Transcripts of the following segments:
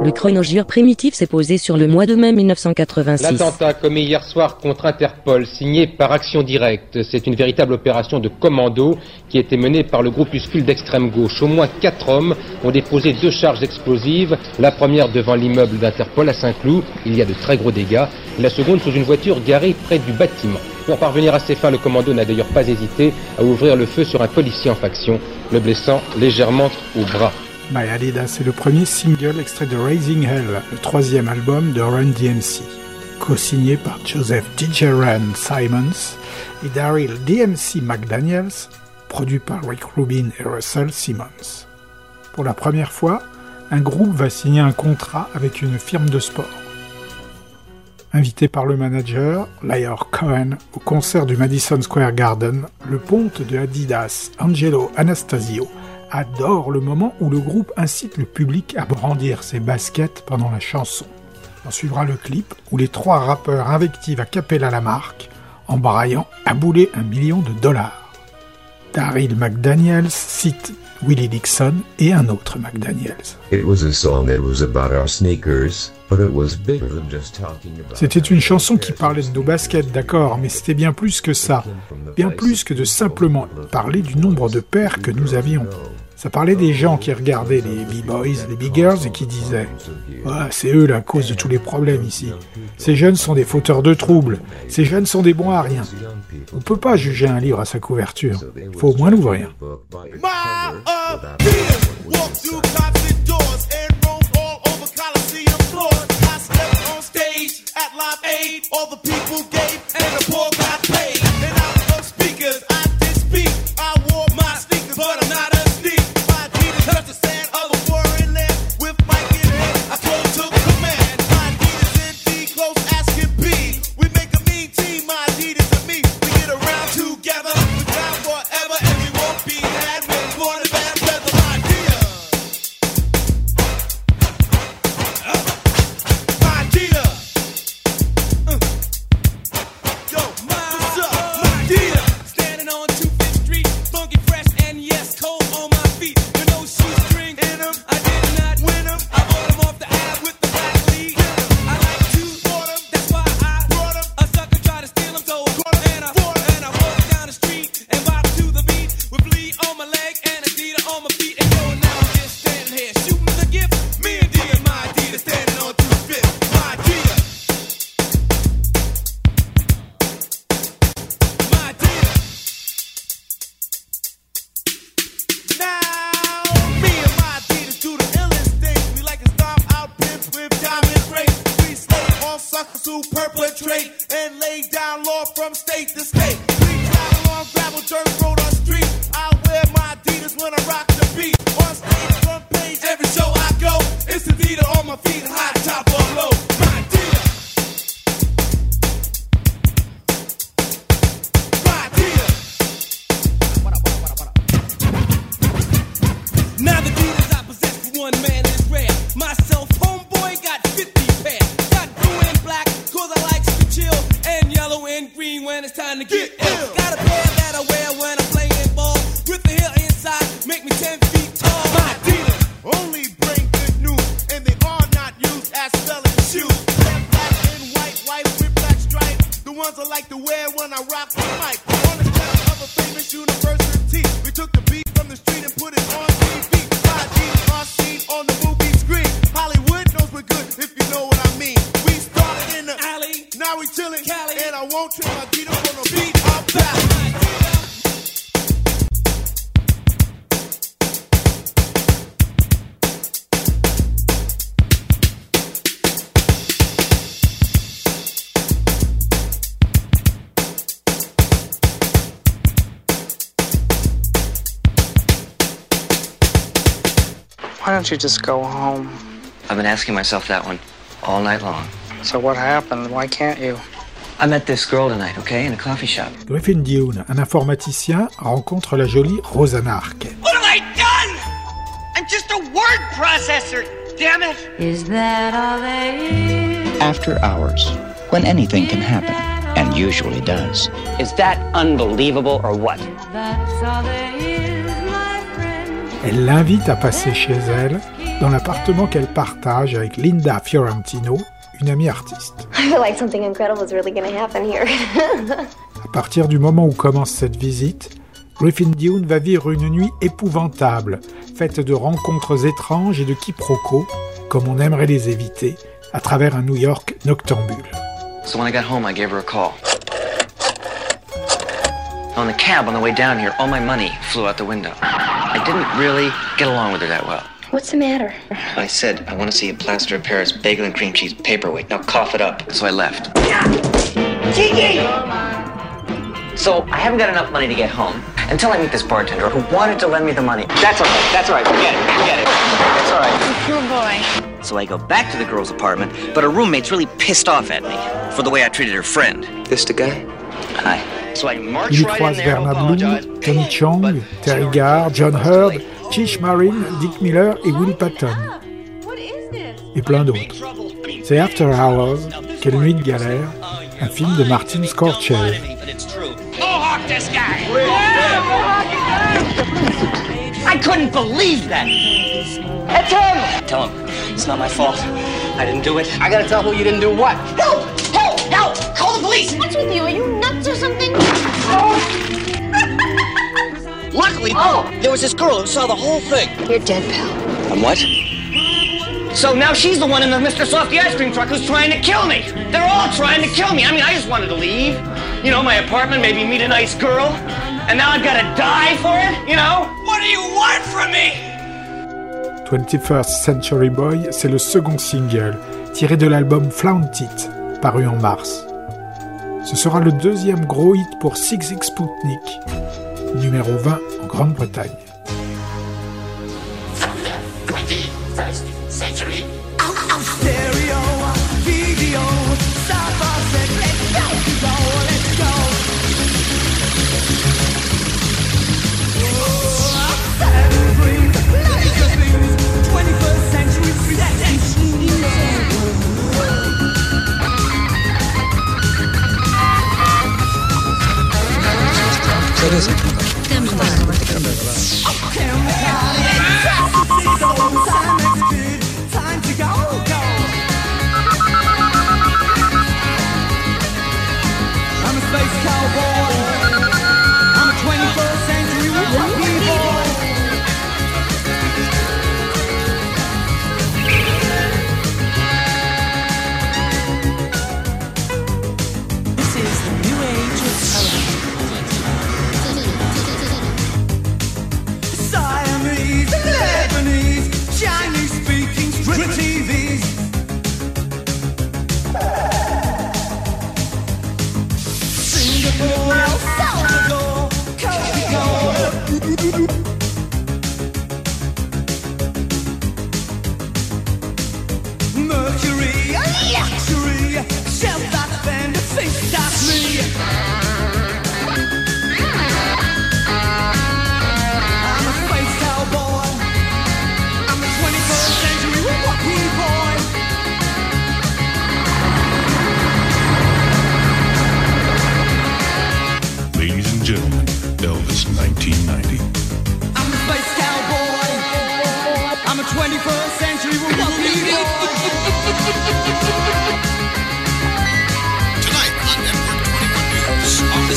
Le chronogire primitif s'est posé sur le mois de mai 1986. L'attentat commis hier soir contre Interpol, signé par Action Directe, c'est une véritable opération de commando qui a été menée par le groupuscule d'extrême gauche. Au moins quatre hommes ont déposé deux charges explosives, la première devant l'immeuble d'Interpol à Saint-Cloud, il y a de très gros dégâts, la seconde sous une voiture garée près du bâtiment. Pour parvenir à ses fins, le commando n'a d'ailleurs pas hésité à ouvrir le feu sur un policier en faction, le blessant légèrement au bras. My Adidas est le premier single extrait de Raising Hell, le troisième album de Run DMC, co-signé par Joseph Ren Simons et Daryl DMC McDaniels, produit par Rick Rubin et Russell Simmons. Pour la première fois, un groupe va signer un contrat avec une firme de sport. Invité par le manager, Lyre Cohen, au concert du Madison Square Garden, le ponte de Adidas, Angelo Anastasio, adore le moment où le groupe incite le public à brandir ses baskets pendant la chanson. On suivra le clip où les trois rappeurs invectivent à cappella la marque en braillant à bouler un million de dollars. Daryl McDaniels cite Willie Dixon et un autre McDaniels. C'était une chanson qui parlait de nos baskets, d'accord, mais c'était bien plus que ça. Bien plus que de simplement parler du nombre de paires que nous avions. Ça parlait des gens qui regardaient les B-Boys, les Big Girls et qui disaient C'est eux la cause de tous les problèmes ici. Ces jeunes sont des fauteurs de troubles. Ces jeunes sont des bons à rien. On ne peut pas juger un livre à sa couverture. Il faut au moins l'ouvrir. from state to state. Don't you just go home? I've been asking myself that one all night long. So what happened? Why can't you? I met this girl tonight, okay, in a coffee shop. Griffin Dune, un informaticien, rencontre la jolie Rosanna Arquette. What have I done? I'm just a word processor, damn it! Is that all there is? After hours, when anything can happen, and usually does. Is that unbelievable or what? That's all there is, my friend. Elle l'invite à passer chez elle, dans l'appartement qu'elle partage avec Linda Fiorentino, une amie artiste. I feel like something incredible is really going to happen here. À partir du moment où commence cette visite, Griffin Dune va vivre une nuit épouvantable, faite de rencontres étranges et de quiproquos, comme on aimerait les éviter, à travers un New York noctambule. So when I got home, I gave her a call. On the cab on the way down here, all my money flew out the window. I didn't really get along with her that well. What's the matter? I said, I want to see a plaster of Paris bagel and cream cheese paperweight. Now cough it up. So I left. Kiki! So I haven't got enough money to get home until I meet this bartender who wanted to lend me the money. That's all right. That's all right. Forget it. Forget it. That's all right. Poor boy. So I go back to the girl's apartment, but her roommate's really pissed off at me for the way I treated her friend. This the guy? Hi. Il y croise. Bernard Bloom, Tony Chong, Terry Garr, John Hurd, Chish Marin, Dick Miller et Will Patton, et plein d'autres. C'est After Hours, Quelle nuit de galère, un film de Martin Scorsese. I couldn't believe that! That's him! Tell him it's not my fault. I didn't do it. I gotta tell who you didn't do what. Help! Help! Help! Call the police! What's with you? Are you? Luckily, oh. there was this girl who saw the whole thing. You're dead, pal. I'm what? So now she's the one in the Mr. Softy ice cream truck who's trying to kill me. They're all trying to kill me. I mean, I just wanted to leave. You know, my apartment, maybe meet a nice girl. And now I've got to die for it, you know? What do you want from me? 21st Century Boy, c'est le second single, tiré de l'album Flaunted, paru en mars. Ce sera le deuxième gros hit pour Six numéro 20 en Grande-Bretagne. Beleza? Então. Câmera. Yeah.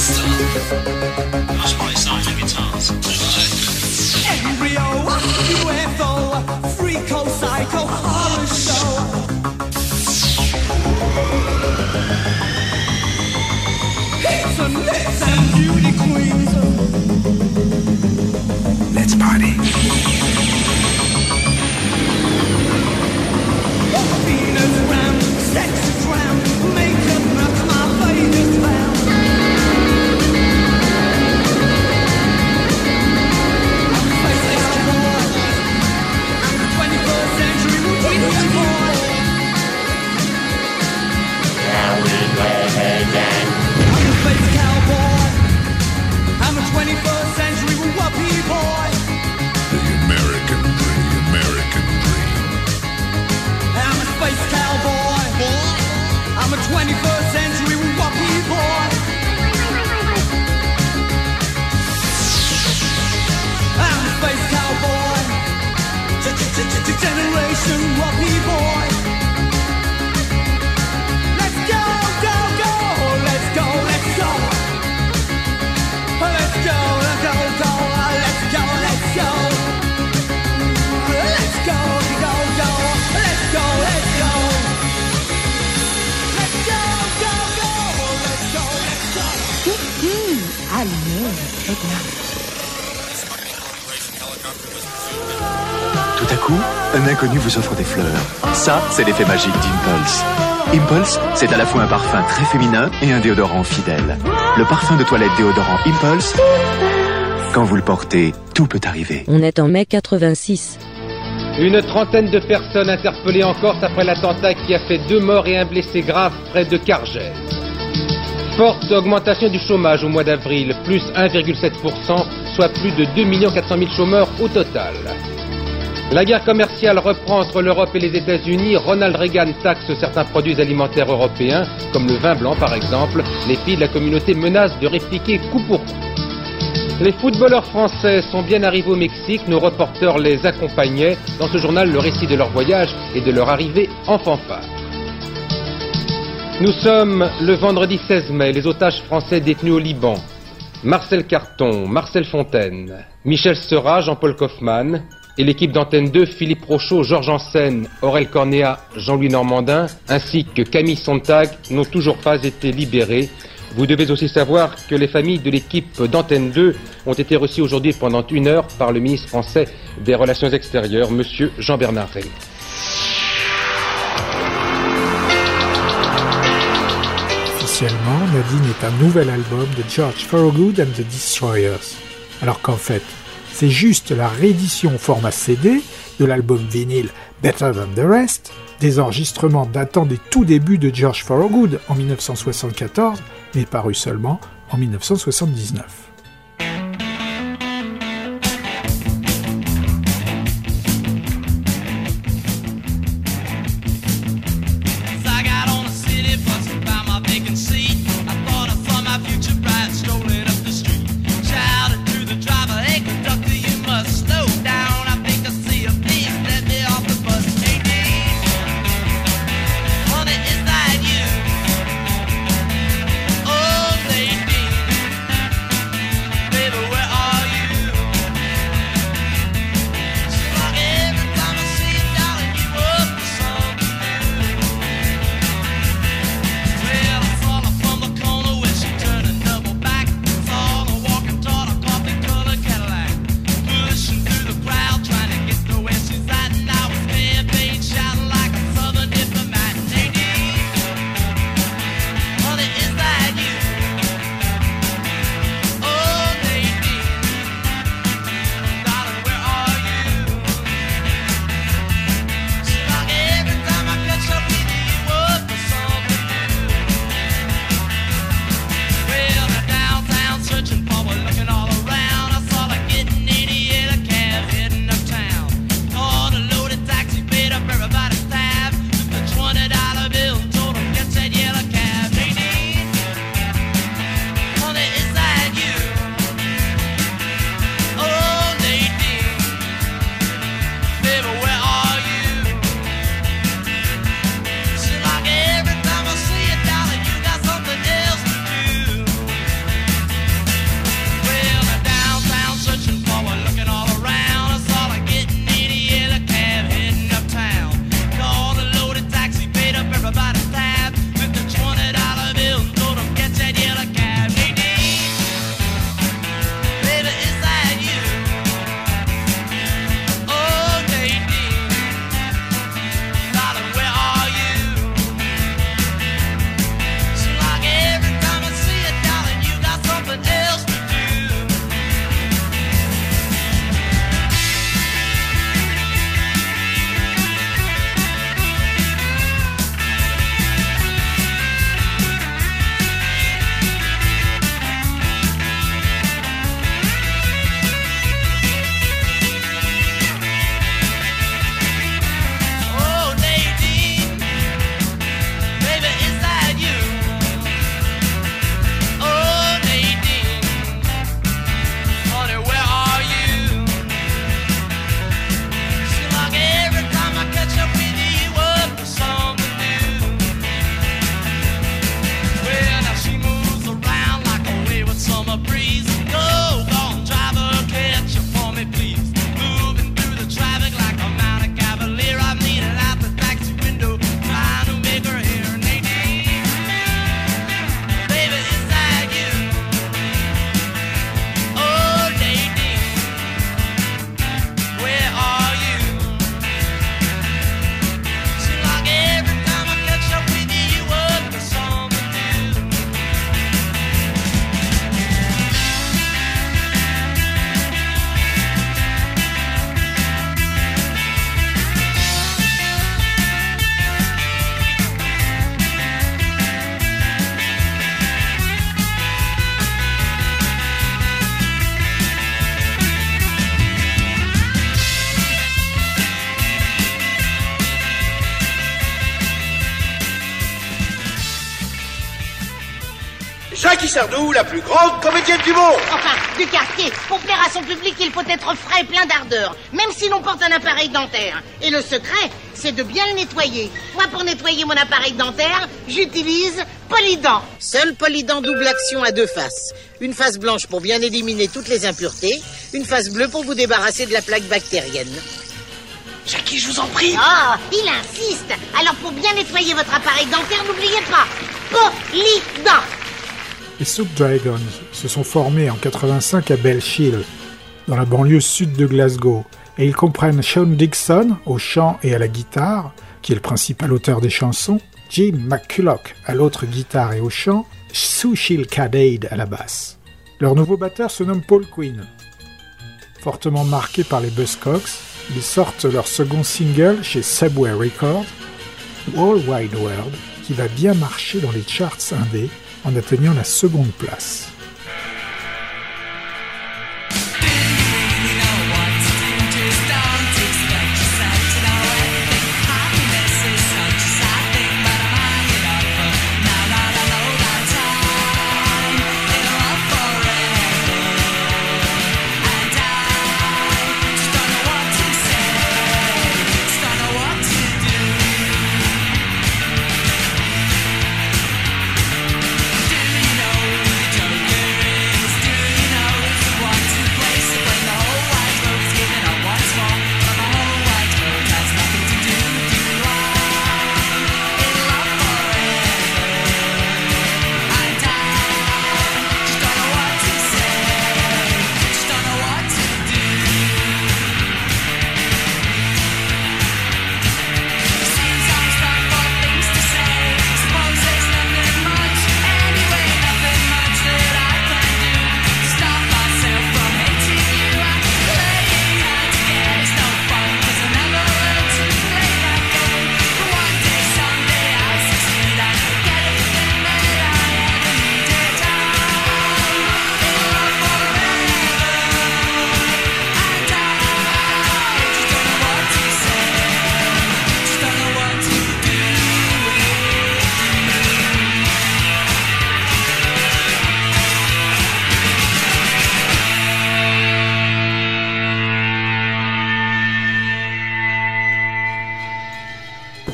News, Office my sign of guitars? Embryo, UFO, freako, psycho, horror show. Hits and hits and beauty queens. Let's party! Venus ram, sexy tram, I know technology. Smuggling corporation helicopter was pursued. À coup, un inconnu vous offre des fleurs. Ça, c'est l'effet magique d'Impulse. Impulse, c'est à la fois un parfum très féminin et un déodorant fidèle. Le parfum de toilette déodorant Impulse, quand vous le portez, tout peut arriver. On est en mai 86. Une trentaine de personnes interpellées en Corse après l'attentat qui a fait deux morts et un blessé grave près de Cargèse. Forte augmentation du chômage au mois d'avril, plus 1,7%, soit plus de 2 400 000 chômeurs au total. La guerre commerciale reprend entre l'Europe et les États-Unis. Ronald Reagan taxe certains produits alimentaires européens, comme le vin blanc par exemple. Les pays de la communauté menacent de répliquer coup pour coup. Les footballeurs français sont bien arrivés au Mexique. Nos reporters les accompagnaient. Dans ce journal, le récit de leur voyage et de leur arrivée en fanfare. Nous sommes le vendredi 16 mai. Les otages français détenus au Liban. Marcel Carton, Marcel Fontaine, Michel Seurat, Jean-Paul Kaufmann et l'équipe d'Antenne 2, Philippe Rochaud, Georges Ansen, Aurel Cornéa, Jean-Louis Normandin, ainsi que Camille Sontag n'ont toujours pas été libérés. Vous devez aussi savoir que les familles de l'équipe d'Antenne 2 ont été reçues aujourd'hui pendant une heure par le ministre français des Relations extérieures, Monsieur Jean-Bernard Rémy. Officiellement, Nadine est un nouvel album de George Thorogood and the Destroyers. Alors qu'en fait, c'est juste la réédition au format CD de l'album vinyle Better Than the Rest, des enregistrements datant des tout débuts de George Thorogood en 1974, mais paru seulement en 1979. Sardou, la plus grande comédienne du monde Enfin, du quartier. Pour plaire à son public, il faut être frais et plein d'ardeur, même si l'on porte un appareil dentaire. Et le secret, c'est de bien le nettoyer. Moi, pour nettoyer mon appareil dentaire, j'utilise Polydent. Seul Polydent double action à deux faces. Une face blanche pour bien éliminer toutes les impuretés, une face bleue pour vous débarrasser de la plaque bactérienne. Jackie, je vous en prie Ah, il insiste. Alors pour bien nettoyer votre appareil dentaire, n'oubliez pas, Polydent. Les Soup Dragons se sont formés en 85 à Belchill, dans la banlieue sud de Glasgow, et ils comprennent Sean Dixon au chant et à la guitare, qui est le principal auteur des chansons, Jim McCulloch à l'autre guitare et au chant, Sushil Kadade à la basse. Leur nouveau batteur se nomme Paul Quinn. Fortement marqué par les Buzzcocks, ils sortent leur second single chez Subway Records, World Wide World, qui va bien marcher dans les charts indés en atteignant la seconde place.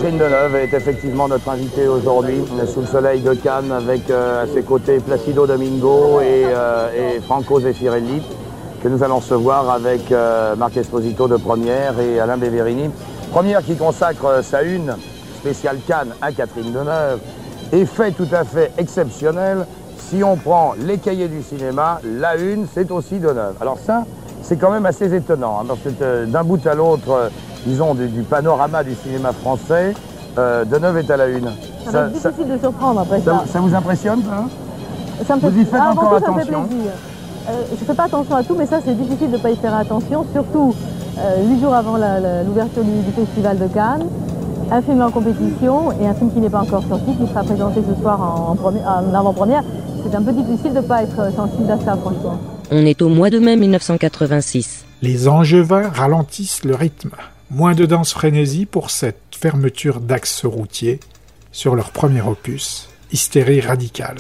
Catherine Deneuve est effectivement notre invitée aujourd'hui sous le soleil de Cannes avec euh, à ses côtés Placido Domingo et, euh, et Franco Zeffirelli que nous allons recevoir avec euh, Marc Esposito de Première et Alain Beverini. Première qui consacre euh, sa une spéciale Cannes à Catherine Deneuve et fait tout à fait exceptionnel. Si on prend les cahiers du cinéma, la une c'est aussi Deneuve. Alors ça, c'est quand même assez étonnant hein, euh, d'un bout à l'autre, euh, disons du, du panorama du cinéma français, euh, Deneuve est à la une. Ça, va être difficile de surprendre après ça. ça, ça vous impressionne ça hein? Ça me fait, Vous y faites Ah, encore tout, ça me fait attention plaisir. Euh, je fais pas attention à tout, mais ça c'est difficile de ne pas y faire attention, surtout euh, huit jours avant l'ouverture du, du Festival de Cannes. Un film en compétition et un film qui n'est pas encore sorti, qui sera présenté ce soir en, en premi- en avant-première. C'est un peu difficile de ne pas être sensible à ça, franchement. On est au mois de mai 1986. Les Angevins ralentissent le rythme. Moins de danse frénésie pour cette fermeture d'axe routier sur leur premier opus, Hystérie radicale.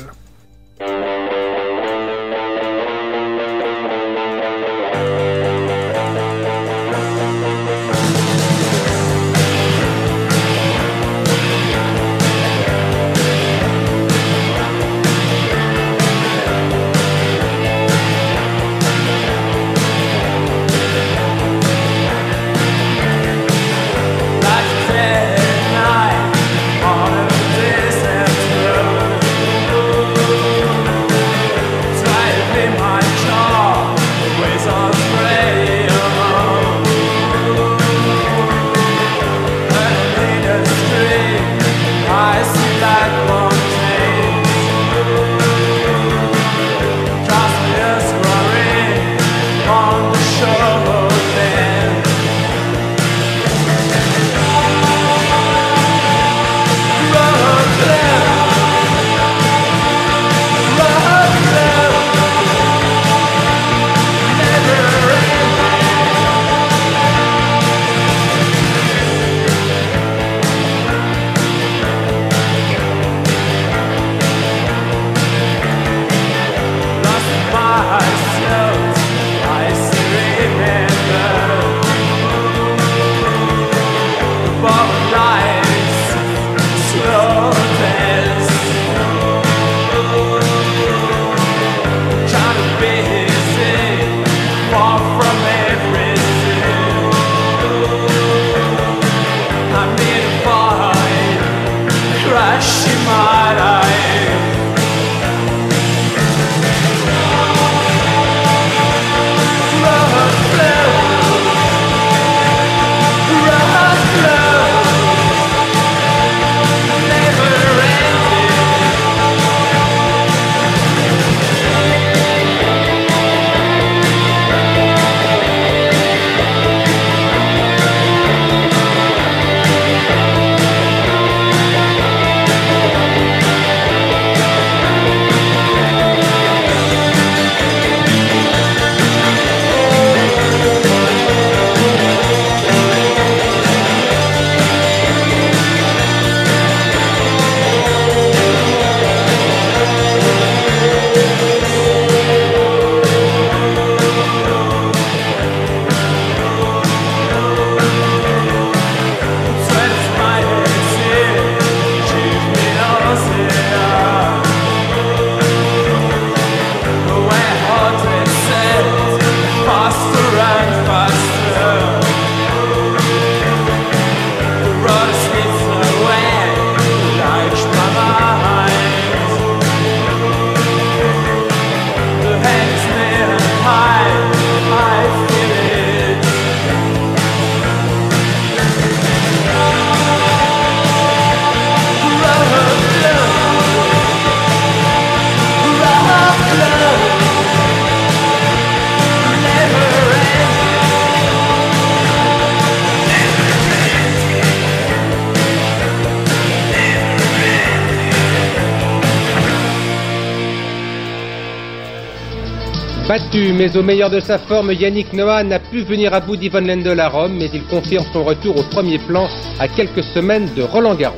Mais au meilleur de sa forme, Yannick Noah n'a pu venir à bout d'Yvonne Lendl à Rome, mais il confirme son retour au premier plan à quelques semaines de Roland Garros.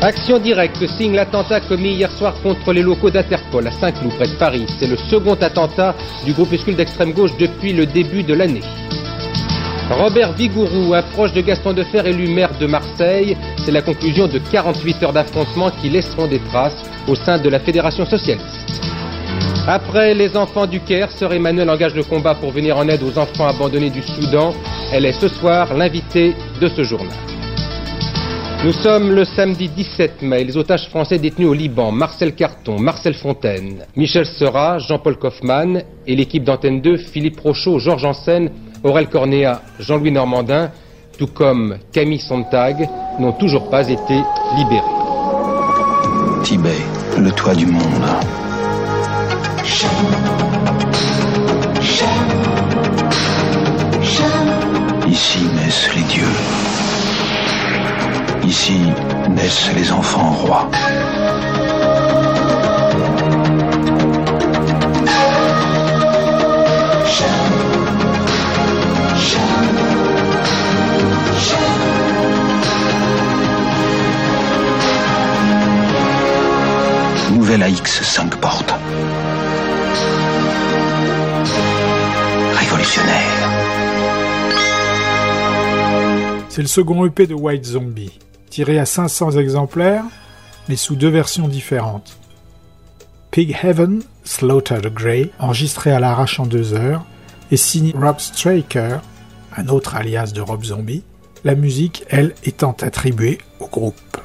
Action directe signe l'attentat commis hier soir contre les locaux d'Interpol à Saint-Cloud, près de Paris. C'est le second attentat du groupuscule d'extrême gauche depuis le début de l'année. Robert Vigourou, approche de Gaston Defer, élu maire de Marseille. C'est la conclusion de 48 heures d'affrontement qui laisseront des traces au sein de la Fédération socialiste. Après les enfants du Caire, Sœur Emmanuel engage le combat pour venir en aide aux enfants abandonnés du Soudan. Elle est ce soir l'invitée de ce journal. Nous sommes le samedi 17 mai. Les otages français détenus au Liban, Marcel Carton, Marcel Fontaine, Michel Seurat, Jean-Paul Kaufmann et l'équipe d'Antenne 2, Philippe Rochaud, Georges Janssen, Aurel Cornéa, Jean-Louis Normandin, tout comme Camille Sontag, n'ont toujours pas été libérés. Tibet, le toit du monde. Ici naissent les dieux. Ici naissent les enfants rois. Nouvelle AX 5 portes. C'est le second EP de White Zombie, tiré à 500 exemplaires, mais sous deux versions différentes. Pig Heaven, Slaughtered Grey, enregistré à l'arrache en deux heures, et signé Rob Straker, un autre alias de Rob Zombie, la musique, elle, étant attribuée au groupe.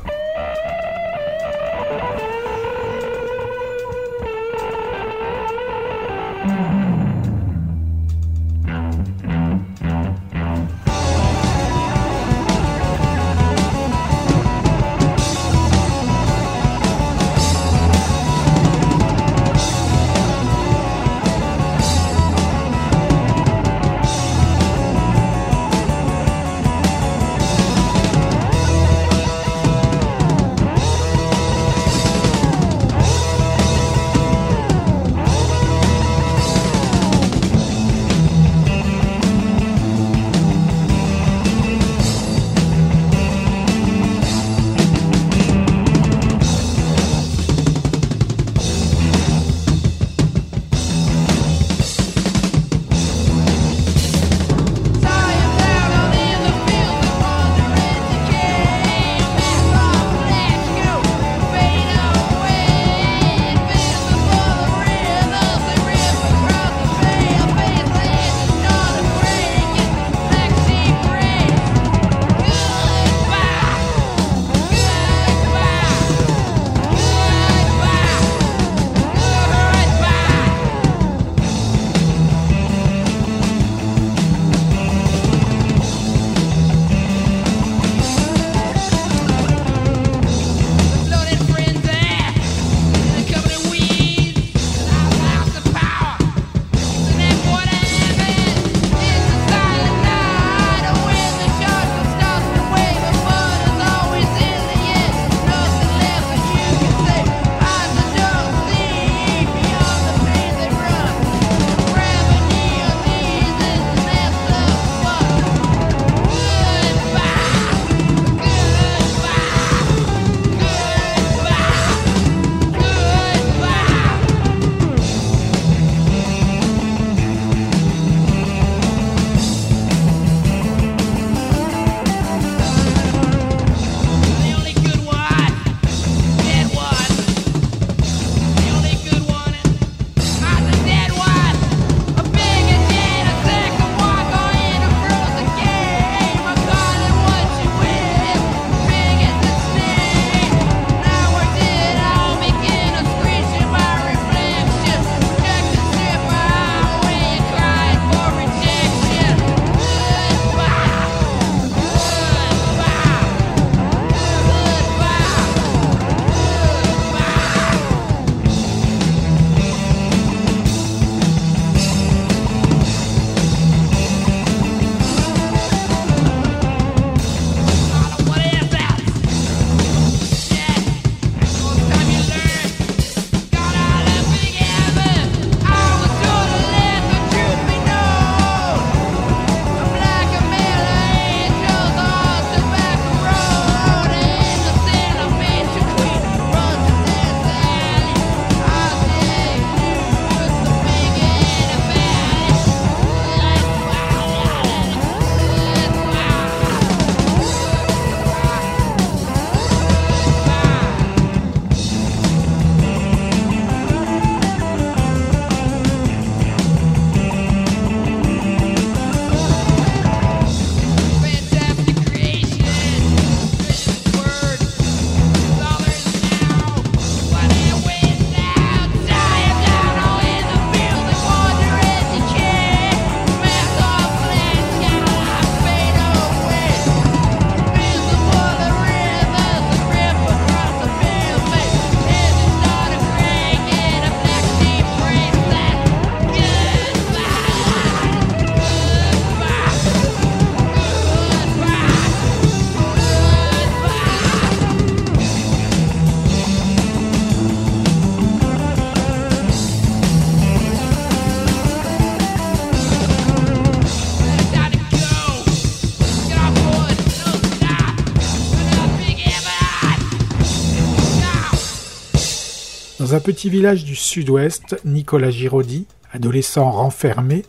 Petit village du sud-ouest, Nicolas Giraudy, adolescent renfermé,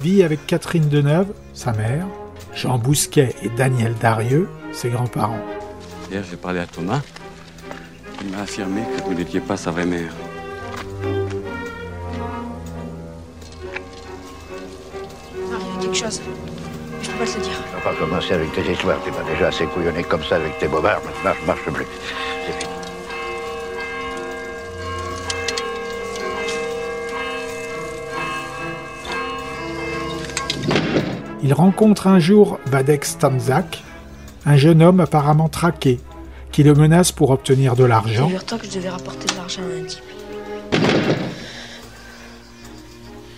vit avec Catherine Deneuve, sa mère, Jean Bousquet et Daniel Darieux, ses grands-parents. Hier, j'ai parlé à Thomas. Il m'a affirmé que vous n'étiez pas sa vraie mère. Il y a quelque chose. Je peux pas te le dire. On va pas commencer avec tes histoires. T'es pas déjà assez couillonné comme ça avec tes bobards. Maintenant, je marche plus. Il rencontre un jour Vadek Stanzak, un jeune homme apparemment traqué, qui le menace pour obtenir de l'argent. Figure-toi que je devais rapporter de l'argent à un type.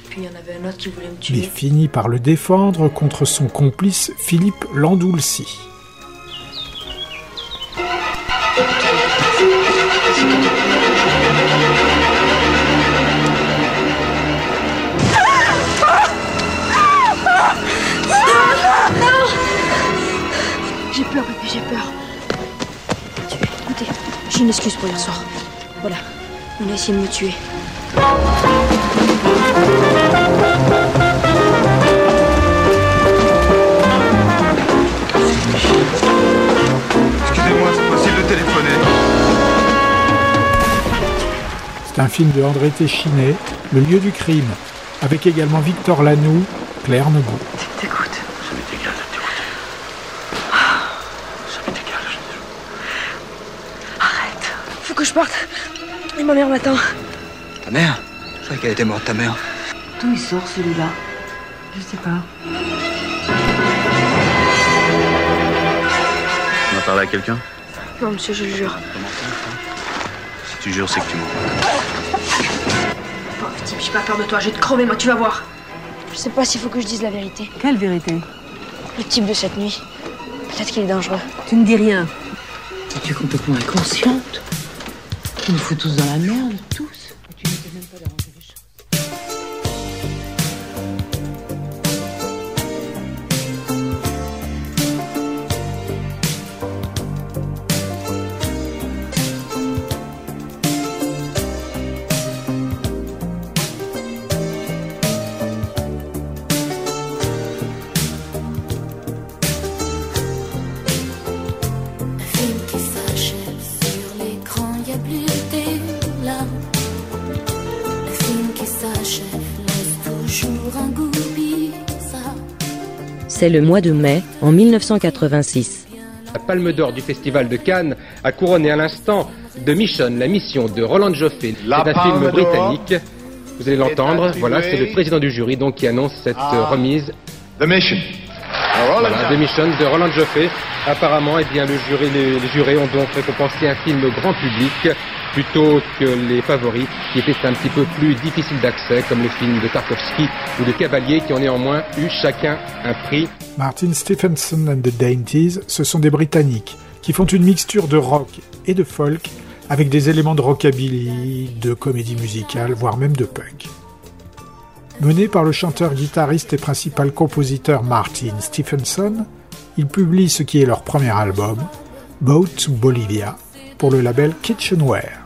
Puis il y en avait un autre qui voulait me mais tuer. finit par le défendre contre son complice Philippe Landoulsi. J'ai peur. Tu- Écoutez, j'ai une excuse pour hier soir. Voilà, on a essayé de me tuer. Excusez-moi, c'est possible de téléphoner C'est un film de André Téchiné, Le lieu du crime, avec également Victor Lanoux, Claire Nebou. Et ma mère m'attend. Ta mère Je croyais qu'elle était morte, ta mère. D'où il sort celui-là? Je sais pas. On a parlé à quelqu'un? Non, monsieur, je le jure. Si tu jures, c'est que tu mens. Pauvre type, j'ai pas peur de toi. Je vais te crever, moi, tu vas voir. Je sais pas s'il faut que je dise la vérité. Quelle vérité? Le type de cette nuit. Peut-être qu'il est dangereux. Tu ne dis rien. Tu es complètement inconsciente. Tu nous fous tous dans la merde, tous. C'est le mois de mai, en 1986. La Palme d'Or du Festival de Cannes a couronné à l'instant The Mission, la mission de Roland Joffé. C'est un film britannique. Vous allez l'entendre. Voilà, c'est le président du jury donc qui annonce cette euh, remise. The Mission. Voilà. The Mission de Roland Joffé. Apparemment, eh le les, jurés ont donc récompensé un film grand public plutôt que les favoris qui étaient un petit peu plus difficiles d'accès, comme les films de Tarkovsky ou de Cavalier, qui ont néanmoins eu chacun un prix. Martin Stephenson and the Dainties, ce sont des Britanniques qui font une mixture de rock et de folk avec des éléments de rockabilly, de comédie musicale, voire même de punk. Mené par le chanteur, guitariste et principal compositeur Martin Stephenson, ils publient ce qui est leur premier album, Boat to Bolivia, pour le label Kitchenware.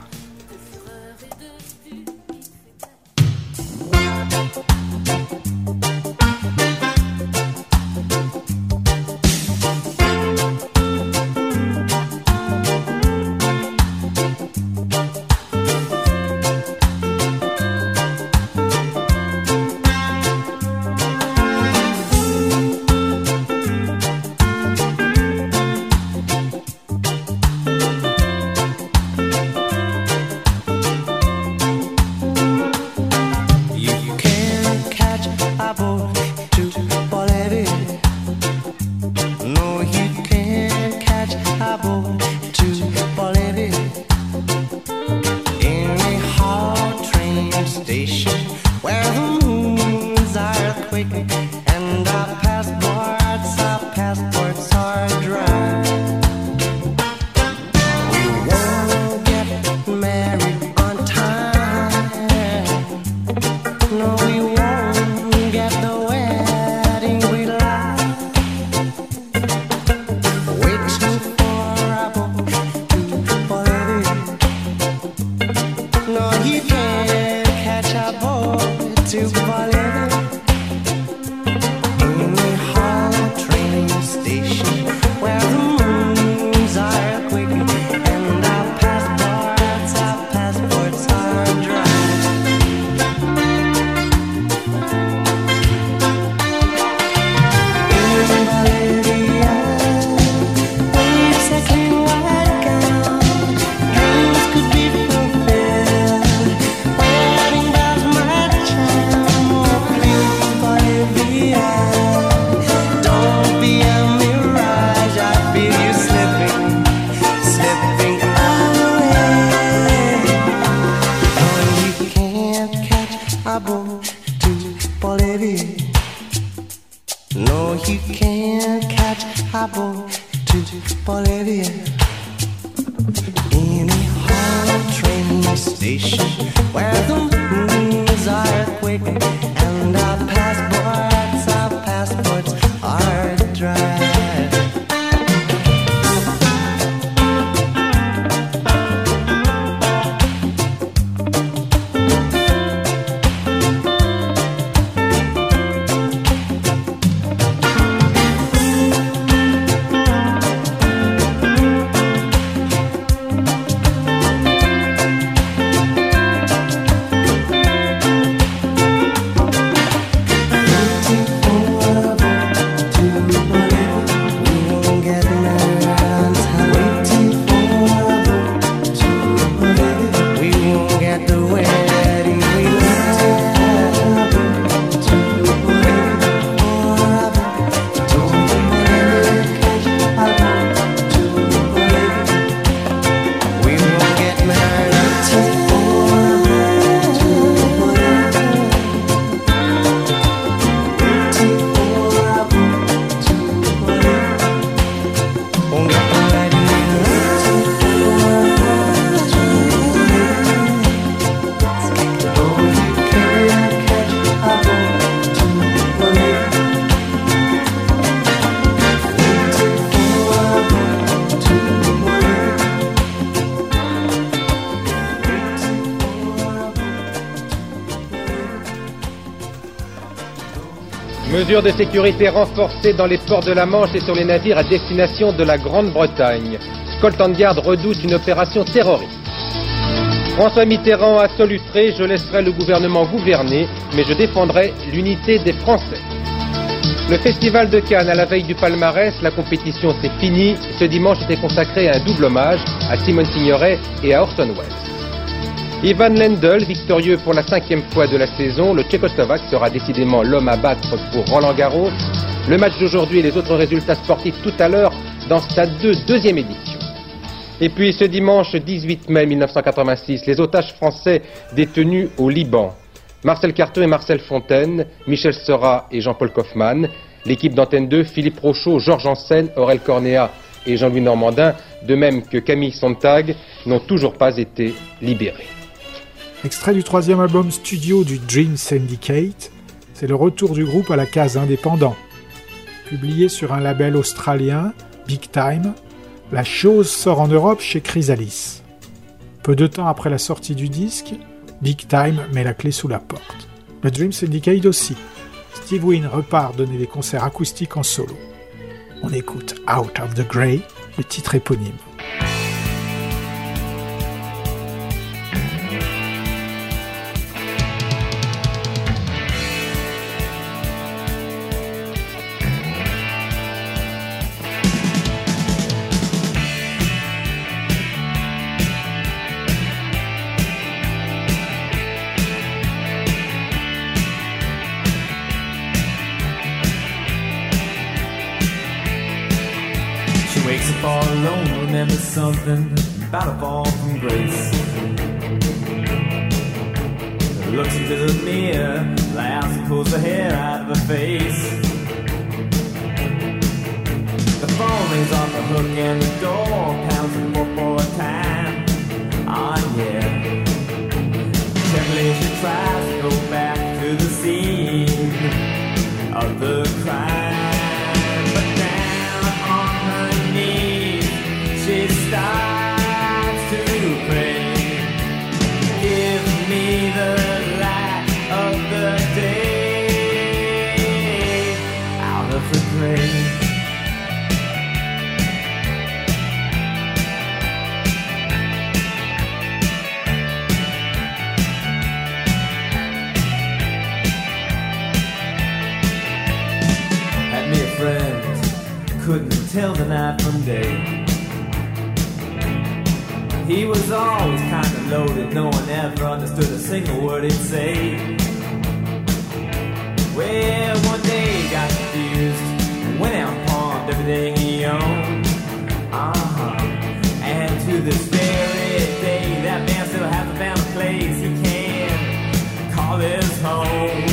station where the moons are earthquake. Mesures de sécurité renforcées dans les ports de la Manche et sur les navires à destination de la Grande-Bretagne. Scotland Yard redoute une opération terroriste. François Mitterrand a solutré, je laisserai le gouvernement gouverner, mais je défendrai l'unité des Français. Le festival de Cannes à la veille du palmarès, la compétition c'est fini. Ce dimanche était consacré à un double hommage à Simone Signoret et à Orson Welles. Ivan Lendl, victorieux pour la cinquième fois de la saison, le Tchécoslovaque sera décidément l'homme à battre pour Roland Garros. Le match d'aujourd'hui et les autres résultats sportifs tout à l'heure dans 2, deuxième édition. Et puis ce dimanche 18 mai 1986, les otages français détenus au Liban. Marcel Carton et Marcel Fontaine, Michel Sera et Jean-Paul Kaufmann, l'équipe d'Antenne 2, Philippe Rochaud, Georges Ansen, Aurel Cornéa et Jean-Louis Normandin, de même que Camille Sontag, n'ont toujours pas été libérés. Extrait du troisième album studio du Dream Syndicate, c'est le retour du groupe à la case indépendant. Publié sur un label australien, Big Time, la chose sort en Europe chez Chrysalis. Peu de temps après la sortie du disque, Big Time met la clé sous la porte. Le Dream Syndicate aussi. Steve Wynn repart donner des concerts acoustiques en solo. On écoute Out of the Grey, le titre éponyme. Wakes up all alone, remembers something about a fall from grace. Looks into the mirror, laughs and pulls the hair out of her face. The phone rings off the hook and the door pounds the four for a time. Ah, yeah. Carefully she tries to go back to the scene of the crime. Tell the night from day. He was always kinda loaded, no one ever understood a single word he'd say. Well, one day he got confused and went out and pawned everything he owned. Uh-huh. And to this very day, that man still hasn't found a place he can call his home.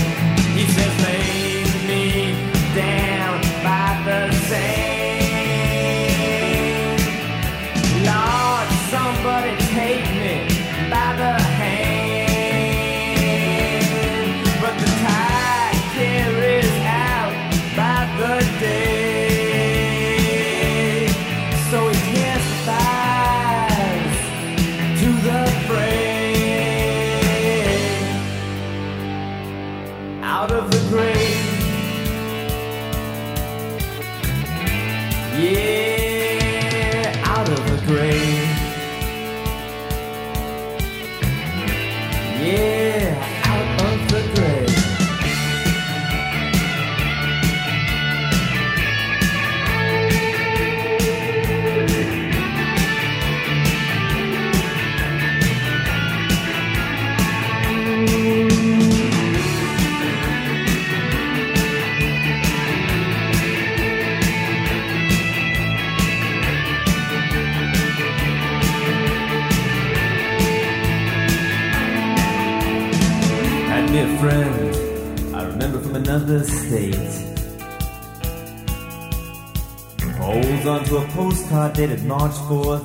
headed north for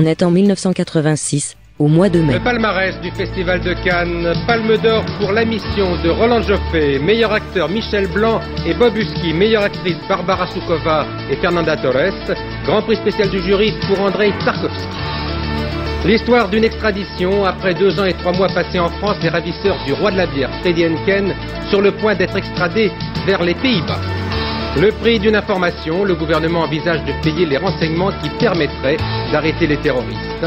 On est en 1986, au mois de mai. Le palmarès du Festival de Cannes, Palme d'Or pour La Mission de Roland Joffé, meilleur acteur Michel Blanc et Bob Husky, meilleure actrice Barbara Soukova et Fernanda Torres, Grand Prix spécial du jury pour Andrei Tarkovsky. L'histoire d'une extradition, après deux ans et trois mois passés en France, les ravisseurs du roi de la bière, Teddy Henken, sur le point d'être extradés vers les Pays-Bas. Le prix d'une information, le gouvernement envisage de payer les renseignements qui permettraient d'arrêter les terroristes.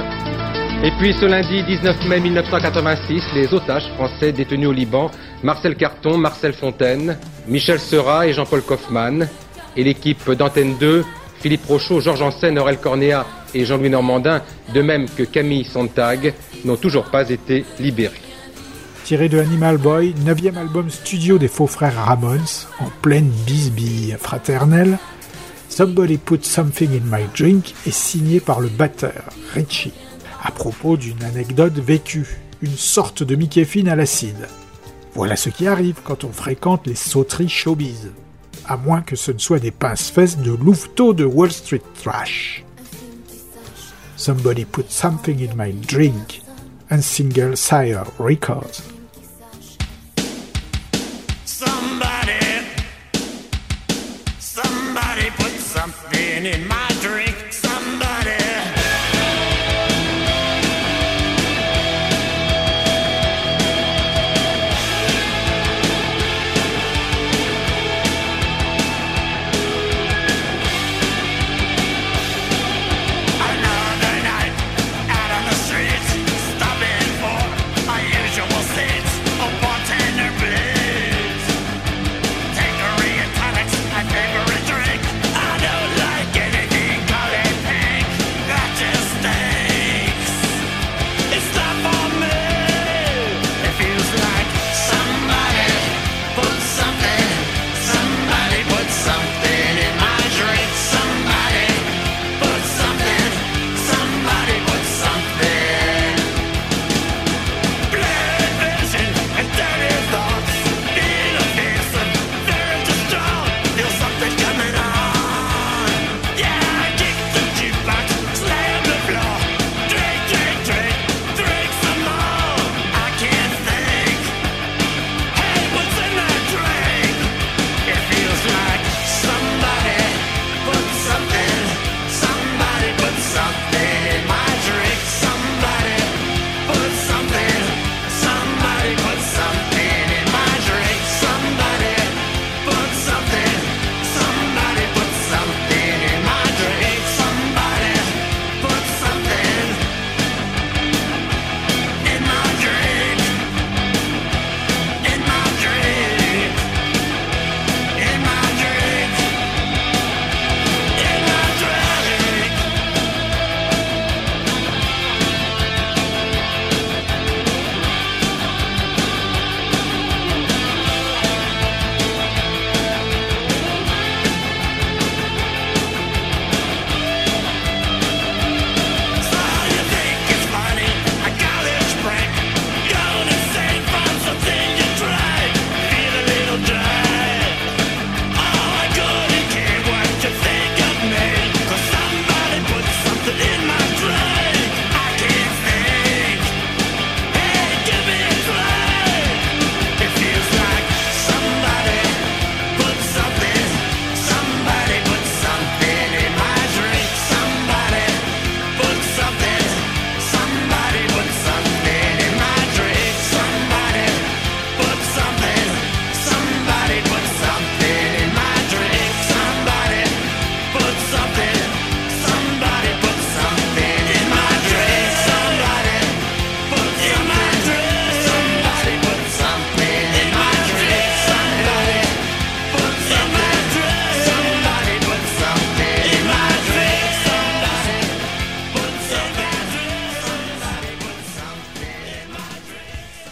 Et puis ce lundi 19 mai 1986, les otages français détenus au Liban, Marcel Carton, Marcel Fontaine, Michel Seurat et Jean-Paul Kaufmann, et l'équipe d'Antenne 2, Philippe Rochaud, Georges Ansen, Aurel Cornéa et Jean-Louis Normandin, de même que Camille Sontag, n'ont toujours pas été libérés. Tiré de Animal Boy, neuvième album studio des faux frères Ramones, en pleine bisbille fraternelle, Somebody Put Something in My Drink est signé par le batteur, Richie, à propos d'une anecdote vécue, une sorte de Mickey Finn à l'acide. Voilà ce qui arrive quand on fréquente les sauteries showbiz. À moins que ce ne soit des pince-fesses de louveteaux de Wall Street Trash. Somebody Put Something in My Drink, un single Sire Records. In my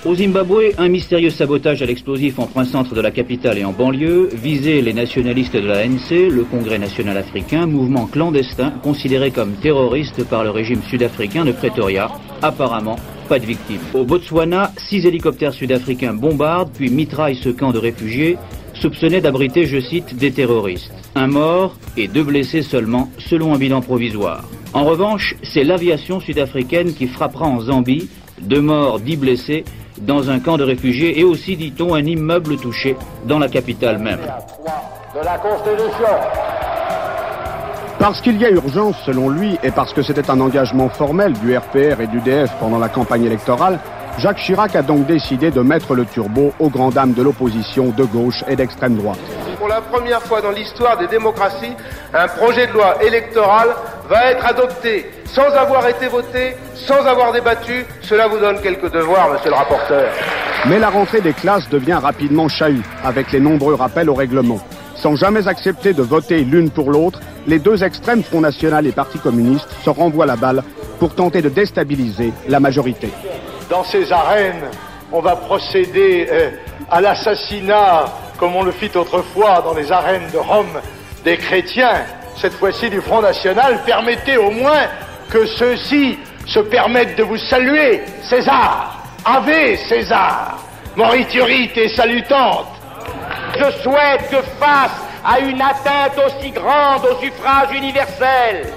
Au Zimbabwe, un mystérieux sabotage à l'explosif en plein centre de la capitale et en banlieue visait les nationalistes de l'ANC, le Congrès national africain, mouvement clandestin considéré comme terroriste par le régime sud-africain de Pretoria. Apparemment, pas de victimes. Au Botswana, six hélicoptères sud-africains bombardent puis mitraillent ce camp de réfugiés soupçonnés d'abriter, je cite, des terroristes. Un mort et deux blessés seulement, selon un bilan provisoire. En revanche, c'est l'aviation sud-africaine qui frappera en Zambie, deux morts, dix blessés, dans un camp de réfugiés et aussi, dit-on, un immeuble touché dans la capitale même. Parce qu'il y a urgence, selon lui, et parce que c'était un engagement formel du RPR et du DF pendant la campagne électorale, Jacques Chirac a donc décidé de mettre le turbo aux grandes dames de l'opposition de gauche et d'extrême droite. Pour la première fois dans l'histoire des démocraties, un projet de loi électorale va être adopté sans avoir été voté, sans avoir débattu. Cela vous donne quelques devoirs, monsieur le rapporteur. Mais la rentrée des classes devient rapidement chahut, avec les nombreux rappels au règlement. Sans jamais accepter de voter l'une pour l'autre, les deux extrêmes Front National et Parti communiste se renvoient la balle pour tenter de déstabiliser la majorité. Dans ces arènes, on va procéder euh, à l'assassinat, comme on le fit autrefois dans les arènes de Rome, des chrétiens. Cette fois-ci du Front National, permettez au moins que ceux-ci se permettent de vous saluer. César, Ave César, moriturite et salutante. Je souhaite que face à une atteinte aussi grande au suffrage universel,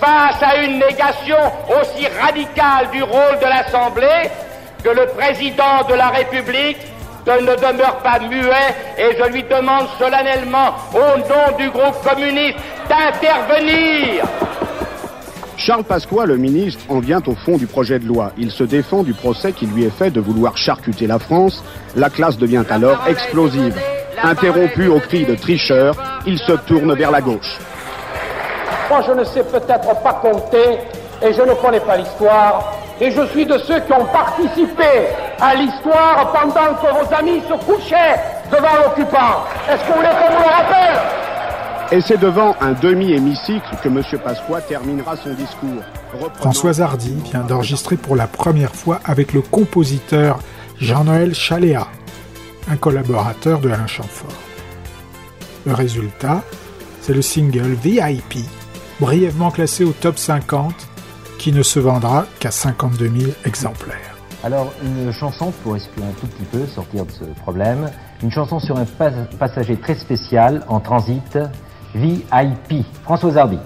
face à une négation aussi radicale du rôle de l'Assemblée, que le président de la République ne demeure pas muet et je lui demande solennellement, au nom du groupe communiste, d'intervenir. Charles Pasqua, le ministre, en vient au fond du projet de loi. Il se défend du procès qui lui est fait de vouloir charcuter la France. La classe devient alors explosive. Interrompu au cri de tricheur, il se tourne vers la gauche. Moi, je ne sais peut-être pas compter et je ne connais pas l'histoire. Et je suis de ceux qui ont participé à l'histoire pendant que vos amis se couchaient devant l'occupant. Est-ce que vous voulez qu'on vous le rappelle? Et c'est devant un demi-hémicycle que M. Pasqua terminera son discours. Françoise Hardy vient d'enregistrer pour la première fois avec le compositeur Jean-Noël Chaléa, un collaborateur de Alain Chamfort. Le résultat, c'est le single VIP, brièvement classé au top 50, qui ne se vendra qu'à 52 000 exemplaires. Alors, une chanson pour expliquer un tout petit peu, sortir de ce problème. Une chanson sur un pas- passager très spécial en transit, VIP. Françoise Hardy.